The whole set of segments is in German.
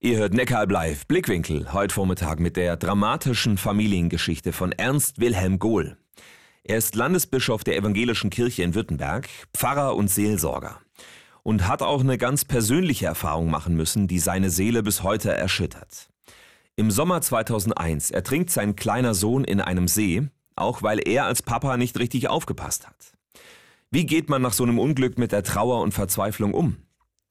Ihr hört Neckaralb live Blickwinkel heute Vormittag mit der dramatischen Familiengeschichte von Ernst Wilhelm Gohl. Er ist Landesbischof der Evangelischen Kirche in Württemberg, Pfarrer und Seelsorger und hat auch eine ganz persönliche Erfahrung machen müssen, die seine Seele bis heute erschüttert. Im Sommer 2001 ertrinkt sein kleiner Sohn in einem See, auch weil er als Papa nicht richtig aufgepasst hat. Wie geht man nach so einem Unglück mit der Trauer und Verzweiflung um?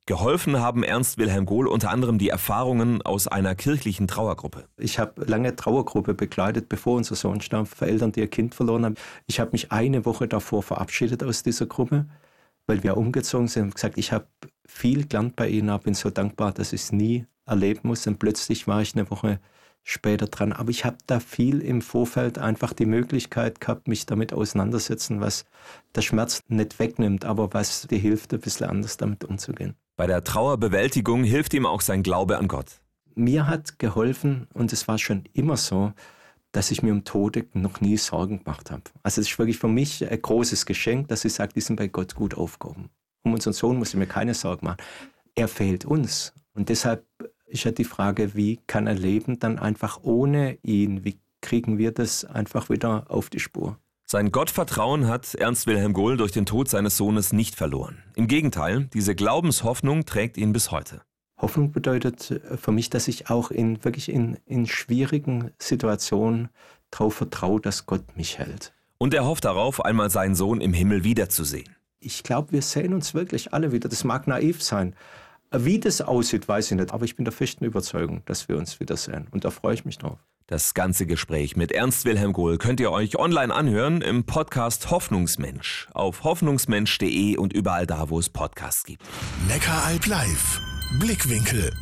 Geholfen haben Ernst Wilhelm Gohl unter anderem die Erfahrungen aus einer kirchlichen Trauergruppe. Ich habe lange Trauergruppe begleitet, bevor unser Sohn starb, für Eltern, die ihr Kind verloren haben. Ich habe mich eine Woche davor verabschiedet aus dieser Gruppe, weil wir umgezogen sind und gesagt, ich habe viel gelernt bei ihnen, aber bin so dankbar, dass ich es nie erleben muss. Und plötzlich war ich eine Woche später dran. Aber ich habe da viel im Vorfeld einfach die Möglichkeit gehabt, mich damit auseinandersetzen, was der Schmerz nicht wegnimmt, aber was dir hilft, ein bisschen anders damit umzugehen. Bei der Trauerbewältigung hilft ihm auch sein Glaube an Gott. Mir hat geholfen, und es war schon immer so, dass ich mir um Tode noch nie Sorgen gemacht habe. Also es ist wirklich für mich ein großes Geschenk, dass ich sage, die sind bei Gott gut aufgehoben. Um unseren Sohn muss ich mir keine Sorgen machen. Er fehlt uns. Und deshalb ist ja die Frage, wie kann er leben dann einfach ohne ihn? Wie kriegen wir das einfach wieder auf die Spur? Sein Gottvertrauen hat Ernst Wilhelm Gohl durch den Tod seines Sohnes nicht verloren. Im Gegenteil, diese Glaubenshoffnung trägt ihn bis heute. Hoffnung bedeutet äh, für mich, dass ich auch in wirklich in, in schwierigen Situationen darauf vertraue, dass Gott mich hält. Und er hofft darauf, einmal seinen Sohn im Himmel wiederzusehen. Ich glaube, wir sehen uns wirklich alle wieder. Das mag naiv sein. Wie das aussieht, weiß ich nicht. Aber ich bin der festen Überzeugung, dass wir uns wiedersehen. Und da freue ich mich drauf. Das ganze Gespräch mit Ernst Wilhelm Gohl könnt ihr euch online anhören im Podcast Hoffnungsmensch auf hoffnungsmensch.de und überall da, wo es Podcasts gibt. Neckaralb live. Blickwinkel